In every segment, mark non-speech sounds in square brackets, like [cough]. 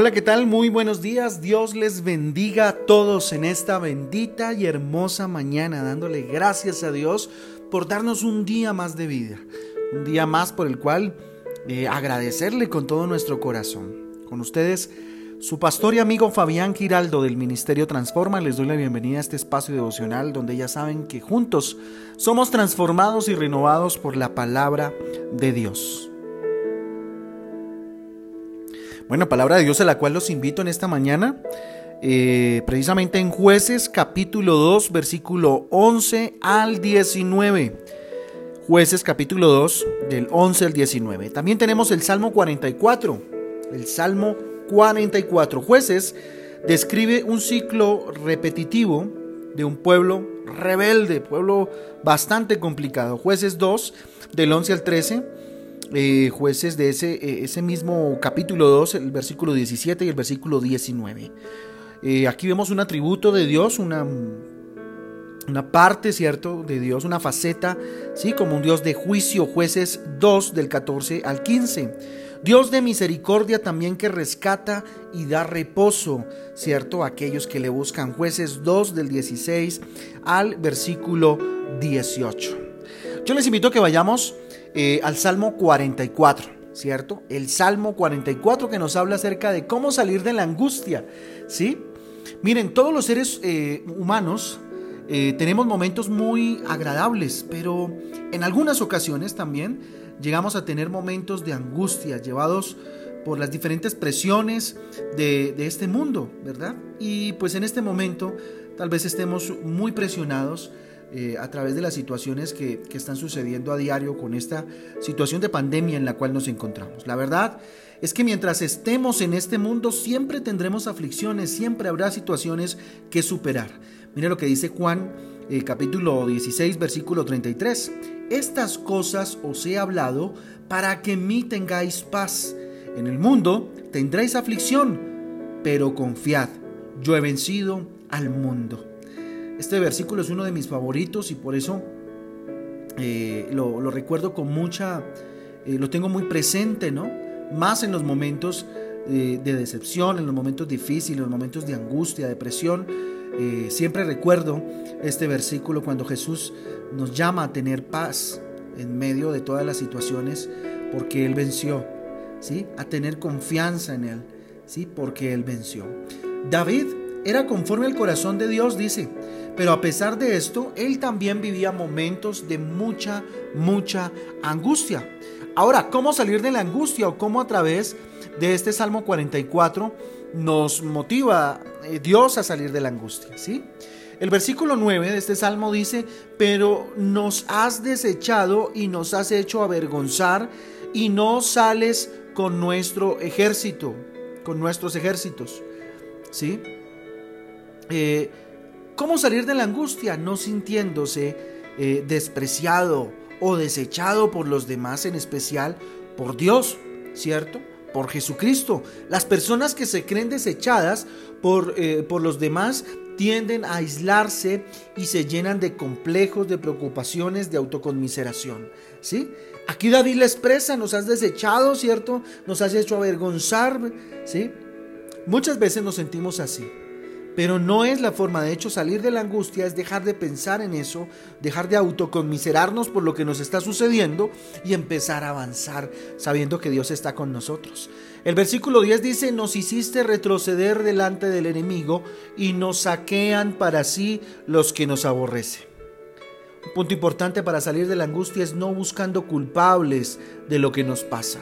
Hola, ¿qué tal? Muy buenos días. Dios les bendiga a todos en esta bendita y hermosa mañana, dándole gracias a Dios por darnos un día más de vida, un día más por el cual eh, agradecerle con todo nuestro corazón. Con ustedes, su pastor y amigo Fabián Giraldo del Ministerio Transforma, les doy la bienvenida a este espacio devocional donde ya saben que juntos somos transformados y renovados por la palabra de Dios. Bueno, palabra de Dios a la cual los invito en esta mañana, eh, precisamente en jueces capítulo 2, versículo 11 al 19. Jueces capítulo 2, del 11 al 19. También tenemos el Salmo 44. El Salmo 44. Jueces describe un ciclo repetitivo de un pueblo rebelde, pueblo bastante complicado. Jueces 2, del 11 al 13 eh, jueces de ese, eh, ese mismo capítulo 2, el versículo 17 y el versículo 19. Eh, aquí vemos un atributo de Dios, una, una parte, ¿cierto?, de Dios, una faceta, ¿sí?, como un Dios de juicio, jueces 2 del 14 al 15. Dios de misericordia también que rescata y da reposo, ¿cierto?, a aquellos que le buscan. Jueces 2 del 16 al versículo 18. Yo les invito a que vayamos eh, al Salmo 44, ¿cierto? El Salmo 44 que nos habla acerca de cómo salir de la angustia, ¿sí? Miren, todos los seres eh, humanos eh, tenemos momentos muy agradables, pero en algunas ocasiones también llegamos a tener momentos de angustia llevados por las diferentes presiones de, de, este mundo, ¿verdad? Y pues en este momento tal vez estemos muy presionados eh, a través de las situaciones que, que están sucediendo a diario con esta situación de pandemia en la cual nos encontramos. La verdad es que mientras estemos en este mundo siempre tendremos aflicciones, siempre habrá situaciones que superar. Mire lo que dice Juan eh, capítulo 16 versículo 33. Estas cosas os he hablado para que en mí tengáis paz. En el mundo tendréis aflicción, pero confiad, yo he vencido al mundo. Este versículo es uno de mis favoritos y por eso eh, lo, recuerdo con mucha, eh, lo tengo muy presente, ¿no? Más en los momentos eh, de decepción, en los momentos difíciles, en los momentos de angustia, depresión. siempre recuerdo este versículo cuando Jesús nos llama a tener paz en medio de todas las situaciones porque Él venció, ¿sí? A tener confianza en Él, ¿sí? Porque Él venció. David era conforme al corazón de Dios, dice, pero a pesar de esto, él también vivía momentos de mucha, mucha angustia. Ahora, ¿cómo salir de la angustia o cómo a través de este Salmo 44 nos motiva eh, Dios a salir de la angustia? ¿sí? El versículo 9 de este salmo dice, pero nos has desechado y nos has hecho avergonzar y no sales con nuestro ejército, con nuestros ejércitos. ¿Sí? Eh, ¿Cómo salir de la angustia no sintiéndose eh, despreciado o desechado por los demás, en especial por Dios, ¿cierto? Por Jesucristo. Las personas que se creen desechadas por, eh, por los demás tienden a aislarse y se llenan de complejos, de preocupaciones, de autoconmiseración. ¿sí? Aquí David le expresa, nos has desechado, ¿cierto? Nos has hecho avergonzar, ¿sí? Muchas veces nos sentimos así. Pero no es la forma, de hecho, salir de la angustia es dejar de pensar en eso, dejar de autoconmiserarnos por lo que nos está sucediendo y empezar a avanzar sabiendo que Dios está con nosotros. El versículo 10 dice, nos hiciste retroceder delante del enemigo y nos saquean para sí los que nos aborrecen. Un punto importante para salir de la angustia es no buscando culpables de lo que nos pasa.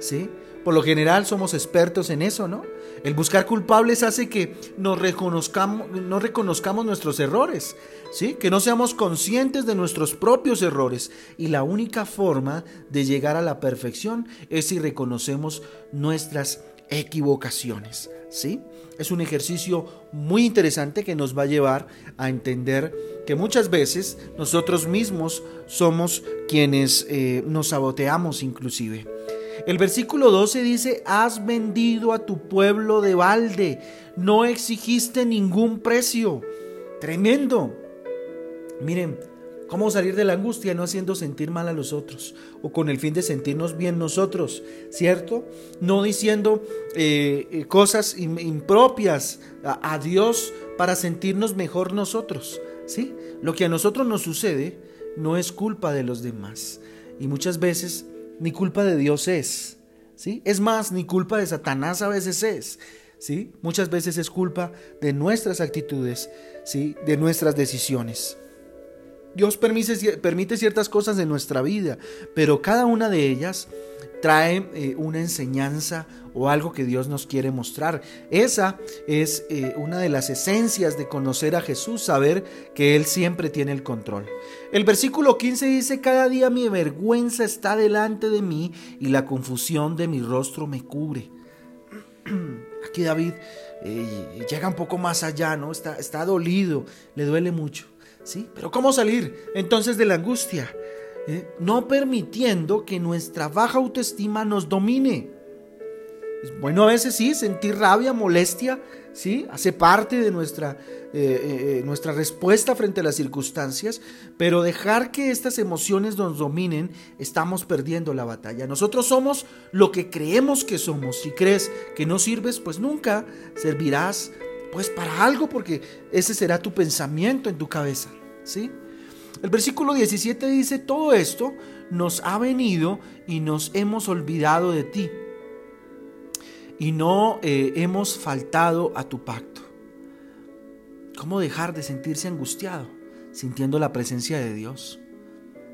¿Sí? Por lo general somos expertos en eso, ¿no? El buscar culpables hace que reconozcamos, no reconozcamos nuestros errores, ¿sí? Que no seamos conscientes de nuestros propios errores. Y la única forma de llegar a la perfección es si reconocemos nuestras equivocaciones, ¿sí? Es un ejercicio muy interesante que nos va a llevar a entender que muchas veces nosotros mismos somos quienes eh, nos saboteamos inclusive. El versículo 12 dice, has vendido a tu pueblo de balde, no exigiste ningún precio. Tremendo. Miren, ¿Cómo salir de la angustia no haciendo sentir mal a los otros o con el fin de sentirnos bien nosotros, ¿cierto? No diciendo eh, cosas impropias a, a Dios para sentirnos mejor nosotros, ¿sí? Lo que a nosotros nos sucede no es culpa de los demás y muchas veces ni culpa de Dios es, ¿sí? Es más, ni culpa de Satanás a veces es, ¿sí? Muchas veces es culpa de nuestras actitudes, ¿sí? De nuestras decisiones. Dios permite, permite ciertas cosas en nuestra vida, pero cada una de ellas trae eh, una enseñanza o algo que Dios nos quiere mostrar. Esa es eh, una de las esencias de conocer a Jesús, saber que Él siempre tiene el control. El versículo 15 dice, cada día mi vergüenza está delante de mí y la confusión de mi rostro me cubre. [clears throat] Aquí David eh, llega un poco más allá, ¿no? Está, está dolido, le duele mucho. ¿Sí? Pero ¿cómo salir entonces de la angustia? ¿Eh? No permitiendo que nuestra baja autoestima nos domine. bueno a veces sí, sentir rabia, molestia, ¿sí? Hace parte de nuestra, eh, nuestra respuesta frente a las circunstancias, pero dejar que estas emociones nos dominen, estamos perdiendo la batalla. Nosotros somos lo que creemos que somos. Si crees que no sirves, pues nunca servirás pues para algo, porque ese será tu pensamiento en tu cabeza, ¿sí? El versículo 17 dice, todo esto nos ha venido y nos hemos olvidado de ti y no eh, hemos faltado a tu pacto. ¿Cómo dejar de sentirse angustiado sintiendo la presencia de Dios?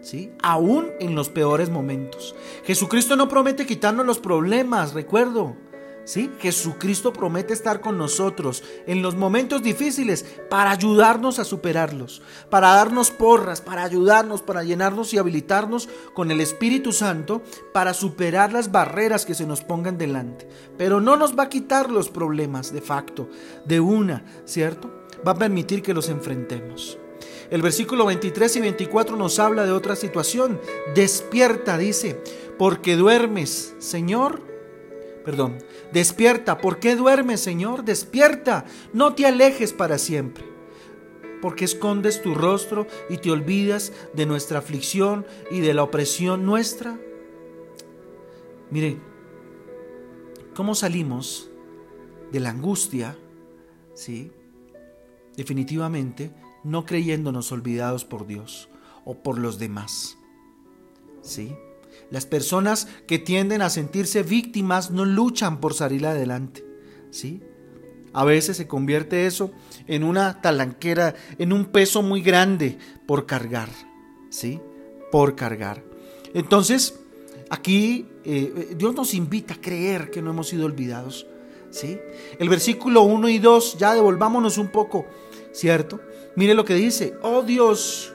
¿Sí? Aún en los peores momentos. Jesucristo no promete quitarnos los problemas, recuerdo. ¿Sí? Jesucristo promete estar con nosotros en los momentos difíciles para ayudarnos a superarlos, para darnos porras, para ayudarnos, para llenarnos y habilitarnos con el Espíritu Santo para superar las barreras que se nos pongan delante. Pero no nos va a quitar los problemas de facto, de una, ¿cierto? Va a permitir que los enfrentemos. El versículo 23 y 24 nos habla de otra situación. Despierta, dice, porque duermes, Señor perdón, despierta, ¿por qué duermes, Señor? Despierta, no te alejes para siempre. Porque escondes tu rostro y te olvidas de nuestra aflicción y de la opresión nuestra. Mire, ¿cómo salimos de la angustia? ¿Sí? Definitivamente no creyéndonos olvidados por Dios o por los demás. ¿Sí? Las personas que tienden a sentirse víctimas no luchan por salir adelante. ¿sí? A veces se convierte eso en una talanquera, en un peso muy grande por cargar. ¿sí? Por cargar. Entonces, aquí eh, Dios nos invita a creer que no hemos sido olvidados. ¿sí? El versículo 1 y 2, ya devolvámonos un poco, ¿cierto? Mire lo que dice, oh Dios,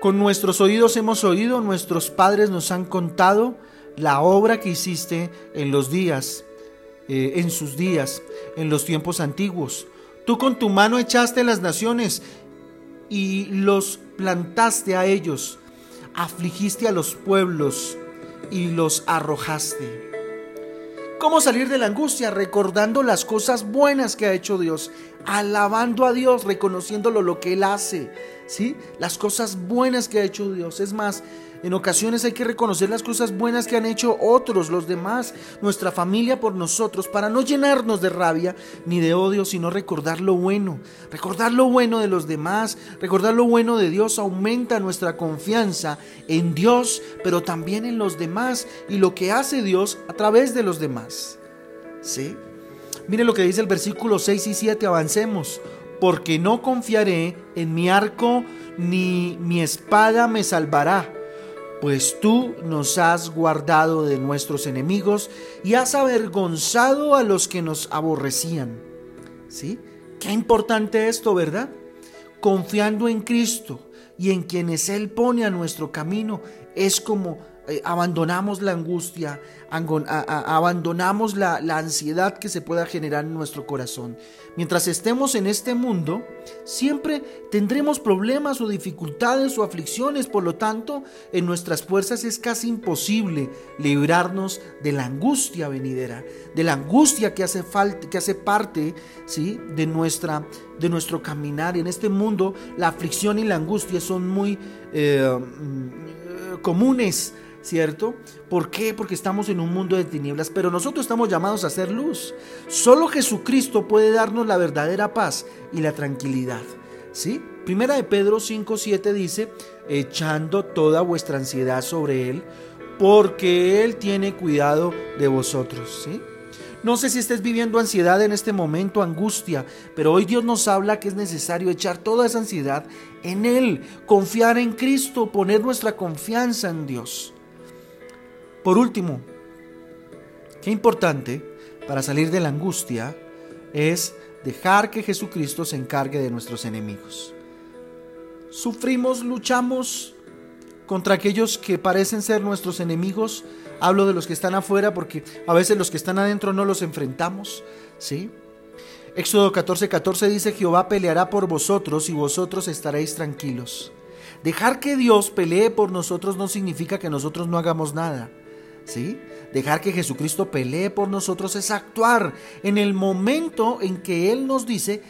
con nuestros oídos hemos oído, nuestros padres nos han contado la obra que hiciste en los días, eh, en sus días, en los tiempos antiguos. Tú con tu mano echaste las naciones y los plantaste a ellos, afligiste a los pueblos y los arrojaste. ¿Cómo salir de la angustia? Recordando las cosas buenas que ha hecho Dios, alabando a Dios, reconociéndolo lo que Él hace, ¿sí? Las cosas buenas que ha hecho Dios. Es más, en ocasiones hay que reconocer las cosas buenas que han hecho otros, los demás, nuestra familia por nosotros, para no llenarnos de rabia ni de odio, sino recordar lo bueno. Recordar lo bueno de los demás, recordar lo bueno de Dios aumenta nuestra confianza en Dios, pero también en los demás y lo que hace Dios a través de los demás. ¿Sí? Mire lo que dice el versículo 6 y 7, avancemos. Porque no confiaré en mi arco, ni mi espada me salvará pues tú nos has guardado de nuestros enemigos y has avergonzado a los que nos aborrecían. ¿Sí? Qué importante esto, ¿verdad? Confiando en Cristo y en quienes Él pone a nuestro camino, es como eh, abandonamos la angustia, abandonamos la, ansiedad que se pueda generar en nuestro corazón. Mientras estemos en este mundo, siempre tendremos problemas o dificultades o aflicciones, por lo tanto, en nuestras fuerzas es casi imposible librarnos de la angustia venidera, de la angustia que hace, falta, que hace parte ¿sí? de, nuestra, de nuestro caminar. En este mundo la aflicción y la angustia son muy eh, mm, comunes ¿cierto? ¿Por qué? Porque estamos en un mundo de tinieblas, pero nosotros estamos llamados a hacer luz. Solo Jesucristo puede darnos la verdadera paz y la tranquilidad, ¿sí? Primera de Pedro 5:7 dice, echando toda vuestra ansiedad sobre él, porque él tiene cuidado de vosotros, ¿sí? No sé si estés viviendo ansiedad en este momento, angustia, pero hoy Dios nos habla que es necesario echar toda esa ansiedad en Él, confiar en Cristo, poner nuestra confianza en Dios. Por último, qué importante para salir de la angustia es dejar que Jesucristo se encargue de nuestros enemigos. Sufrimos, luchamos contra aquellos que parecen ser nuestros enemigos. Hablo de los que están afuera porque a veces los que están adentro no los enfrentamos, ¿sí? Éxodo 14:14 14 dice, Jehová peleará por vosotros y vosotros estaréis tranquilos. Dejar que Dios pelee por nosotros no significa que nosotros no hagamos nada. Dejar que Jesucristo pelee por nosotros es actuar en el momento en que Él nos dice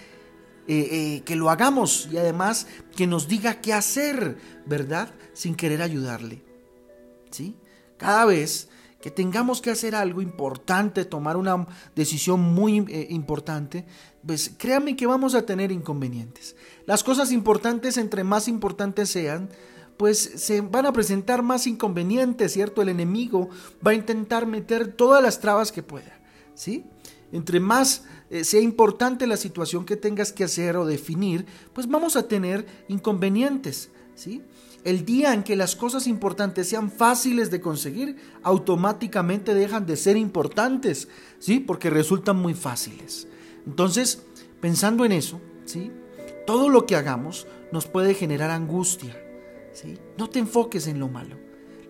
eh, eh, que lo hagamos y además que nos diga qué hacer, ¿verdad? Sin querer ayudarle. ¿Sí? Cada vez que tengamos que hacer algo importante, tomar una decisión muy eh, importante, pues créanme que vamos a tener inconvenientes. Las cosas importantes, entre más importantes sean, pues se van a presentar más inconvenientes, ¿cierto? El enemigo va a intentar meter todas las trabas que pueda, ¿sí? Entre más eh, sea importante la situación que tengas que hacer o definir, pues vamos a tener inconvenientes, ¿sí? El día en que las cosas importantes sean fáciles de conseguir, automáticamente dejan de ser importantes, ¿sí? Porque resultan muy fáciles. Entonces, pensando en eso, ¿sí? Todo lo que hagamos nos puede generar angustia, no te enfoques en lo malo.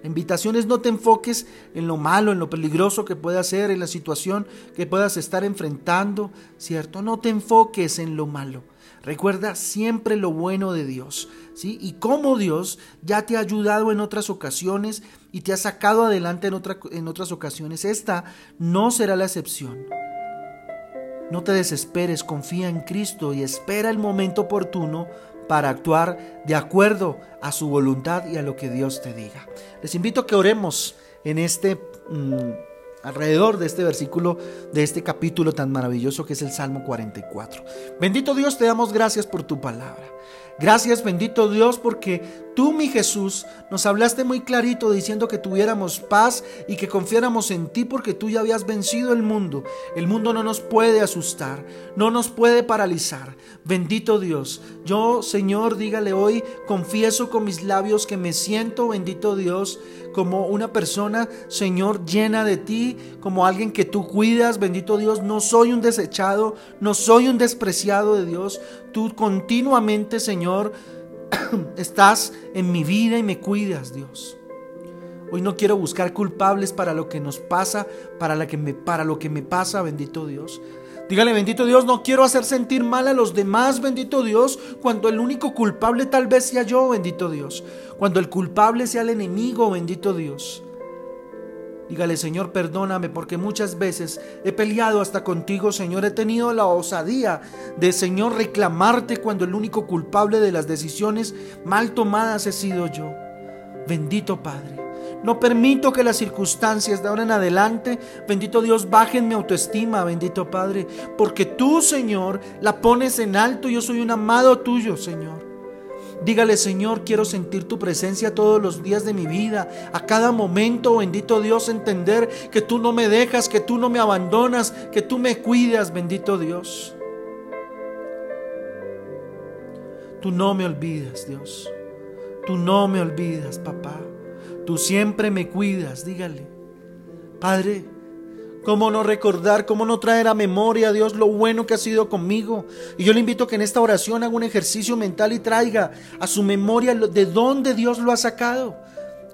La invitación es no te enfoques en lo malo, en lo peligroso que pueda ser, en la situación que puedas estar enfrentando, ¿cierto? No te enfoques en lo malo. Recuerda siempre lo bueno de Dios, ¿sí? Y cómo Dios ya te ha ayudado en otras ocasiones y te ha sacado adelante en, en otras ocasiones. Esta no será la excepción. No te desesperes, confía en Cristo y espera el momento oportuno para actuar de acuerdo a su voluntad y a lo que Dios te diga. Les invito a que oremos en este mm, alrededor de este versículo, de este capítulo tan maravilloso que es el Salmo 44. Bendito Dios, te damos gracias por tu palabra. Gracias bendito Dios porque tú, mi Jesús, nos hablaste muy clarito diciendo que tuviéramos paz y que confiáramos en ti porque tú ya habías vencido el mundo. El mundo no nos puede asustar, no nos puede paralizar. Bendito Dios. Yo, Señor, dígale hoy, confieso con mis labios que me siento, bendito Dios, como una persona, Señor, llena de ti, como alguien que tú cuidas, bendito Dios. No soy un desechado, no soy un despreciado de Dios. Tú continuamente, Señor, [coughs] estás en mi vida y me cuidas, Dios. Hoy no quiero buscar culpables para lo que nos pasa, para, la que me, para lo que me pasa, bendito Dios. Dígale, bendito Dios, no quiero hacer sentir mal a los demás, bendito Dios, cuando el único culpable tal vez sea yo, bendito Dios. Cuando el culpable sea el enemigo, bendito Dios. Dígale, Señor, perdóname porque muchas veces he peleado hasta contigo, Señor. He tenido la osadía de, Señor, reclamarte cuando el único culpable de las decisiones mal tomadas he sido yo. Bendito Padre. No permito que las circunstancias de ahora en adelante, bendito Dios, bajen mi autoestima, bendito Padre, porque tú, Señor, la pones en alto. Yo soy un amado tuyo, Señor. Dígale, Señor, quiero sentir tu presencia todos los días de mi vida, a cada momento, bendito Dios, entender que tú no me dejas, que tú no me abandonas, que tú me cuidas, bendito Dios. Tú no me olvidas, Dios. Tú no me olvidas, papá. Tú siempre me cuidas, dígale. Padre, ¿Cómo no recordar, cómo no traer a memoria, Dios, lo bueno que ha sido conmigo? Y yo le invito a que en esta oración haga un ejercicio mental y traiga a su memoria de dónde Dios lo ha sacado.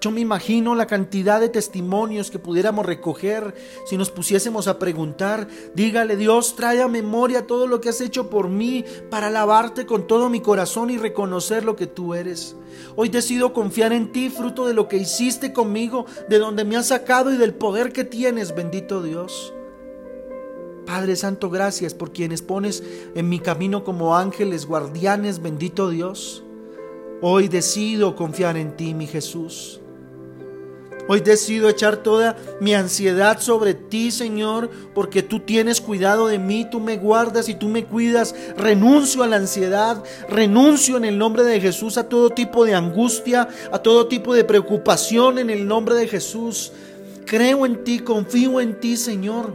Yo me imagino la cantidad de testimonios que pudiéramos recoger si nos pusiésemos a preguntar, dígale Dios, trae a memoria todo lo que has hecho por mí para alabarte con todo mi corazón y reconocer lo que tú eres. Hoy decido confiar en ti, fruto de lo que hiciste conmigo, de donde me has sacado y del poder que tienes, bendito Dios. Padre Santo, gracias por quienes pones en mi camino como ángeles guardianes, bendito Dios. Hoy decido confiar en ti, mi Jesús. Hoy decido echar toda mi ansiedad sobre ti, Señor, porque tú tienes cuidado de mí, tú me guardas y tú me cuidas. Renuncio a la ansiedad, renuncio en el nombre de Jesús a todo tipo de angustia, a todo tipo de preocupación en el nombre de Jesús. Creo en ti, confío en ti, Señor.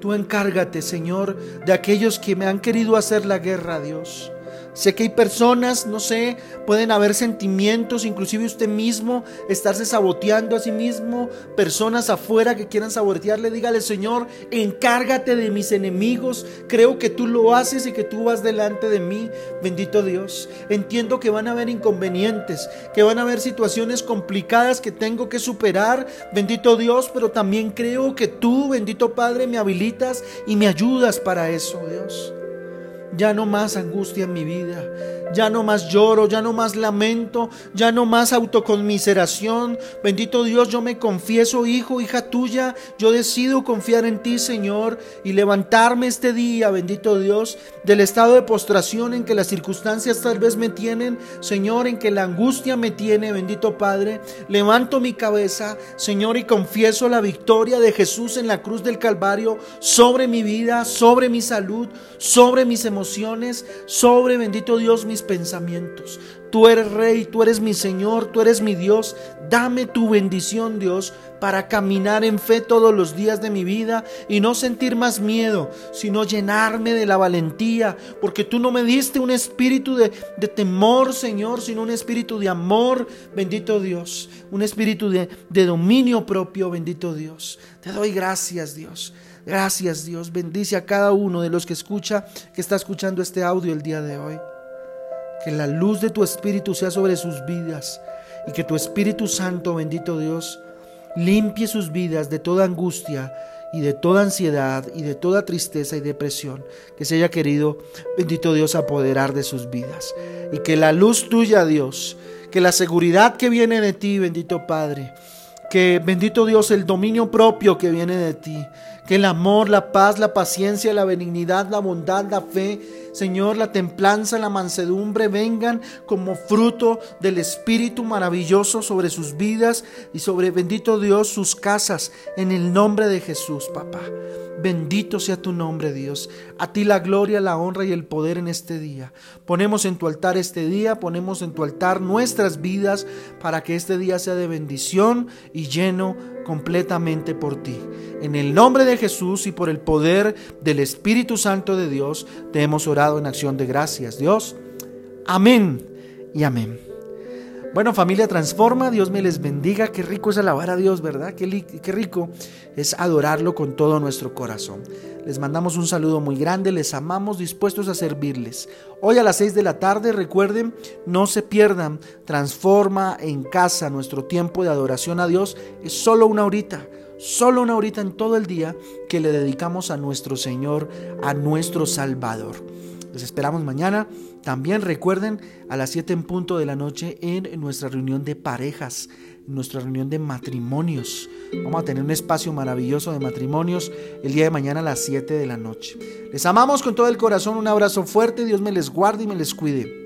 Tú encárgate, Señor, de aquellos que me han querido hacer la guerra, Dios. Sé que hay personas, no sé, pueden haber sentimientos, inclusive usted mismo, estarse saboteando a sí mismo, personas afuera que quieran sabotearle, dígale, Señor, encárgate de mis enemigos, creo que tú lo haces y que tú vas delante de mí, bendito Dios. Entiendo que van a haber inconvenientes, que van a haber situaciones complicadas que tengo que superar, bendito Dios, pero también creo que tú, bendito Padre, me habilitas y me ayudas para eso, Dios. Ya no más angustia en mi vida. Ya no más lloro, ya no más lamento, ya no más autoconmiseración. Bendito Dios, yo me confieso, hijo, hija tuya. Yo decido confiar en ti, Señor, y levantarme este día, bendito Dios, del estado de postración en que las circunstancias tal vez me tienen, Señor, en que la angustia me tiene, bendito Padre. Levanto mi cabeza, Señor, y confieso la victoria de Jesús en la cruz del Calvario sobre mi vida, sobre mi salud, sobre mis emociones sobre, bendito Dios, mis pensamientos. Tú eres rey, tú eres mi Señor, tú eres mi Dios. Dame tu bendición, Dios, para caminar en fe todos los días de mi vida y no sentir más miedo, sino llenarme de la valentía, porque tú no me diste un espíritu de, temor, Señor, sino un espíritu de amor, bendito Dios, un espíritu de, dominio propio, bendito Dios. Te doy gracias, Dios. Gracias Dios, bendice a cada uno de los que escucha, que está escuchando este audio el día de hoy. Que la luz de tu Espíritu sea sobre sus vidas y que tu Espíritu Santo, bendito Dios, limpie sus vidas de toda angustia y de toda ansiedad y de toda tristeza y depresión que se haya querido, bendito Dios, apoderar de sus vidas. Y que la luz tuya, Dios, que la seguridad que viene de ti, bendito Padre, que bendito Dios, el dominio propio que viene de ti, que el amor, la paz, la paciencia, la benignidad, la bondad, la fe, Señor, la templanza, la mansedumbre vengan como fruto del Espíritu maravilloso sobre sus vidas y sobre, bendito Dios, sus casas, en el nombre de Jesús, papá. Bendito sea tu nombre, Dios. A ti la gloria, la honra y el poder en este día. Ponemos en tu altar este día, ponemos en tu altar nuestras vidas para que este día sea de bendición y lleno completamente por ti. En el nombre de Jesús y por el poder del Espíritu Santo de Dios, te hemos orado en acción de gracias. Dios, amén y amén. Bueno, familia Transforma, Dios me les bendiga. Qué rico es alabar a Dios, ¿verdad? Qué, qué, rico es adorarlo con todo nuestro corazón. Les mandamos un saludo muy grande, les amamos, dispuestos a servirles. Hoy a las 6 de la tarde, recuerden, no se pierdan, Transforma en casa nuestro tiempo de adoración a Dios. Es solo una horita, solo una horita en todo el día que le dedicamos a nuestro Señor, a nuestro Salvador. Les esperamos mañana. También recuerden a las 7 en punto de la noche en nuestra reunión de parejas, nuestra reunión de matrimonios. Vamos a tener un espacio maravilloso de matrimonios el día de mañana a las 7 de la noche. Les amamos con todo el corazón. Un abrazo fuerte. Dios me les guarde y me les cuide.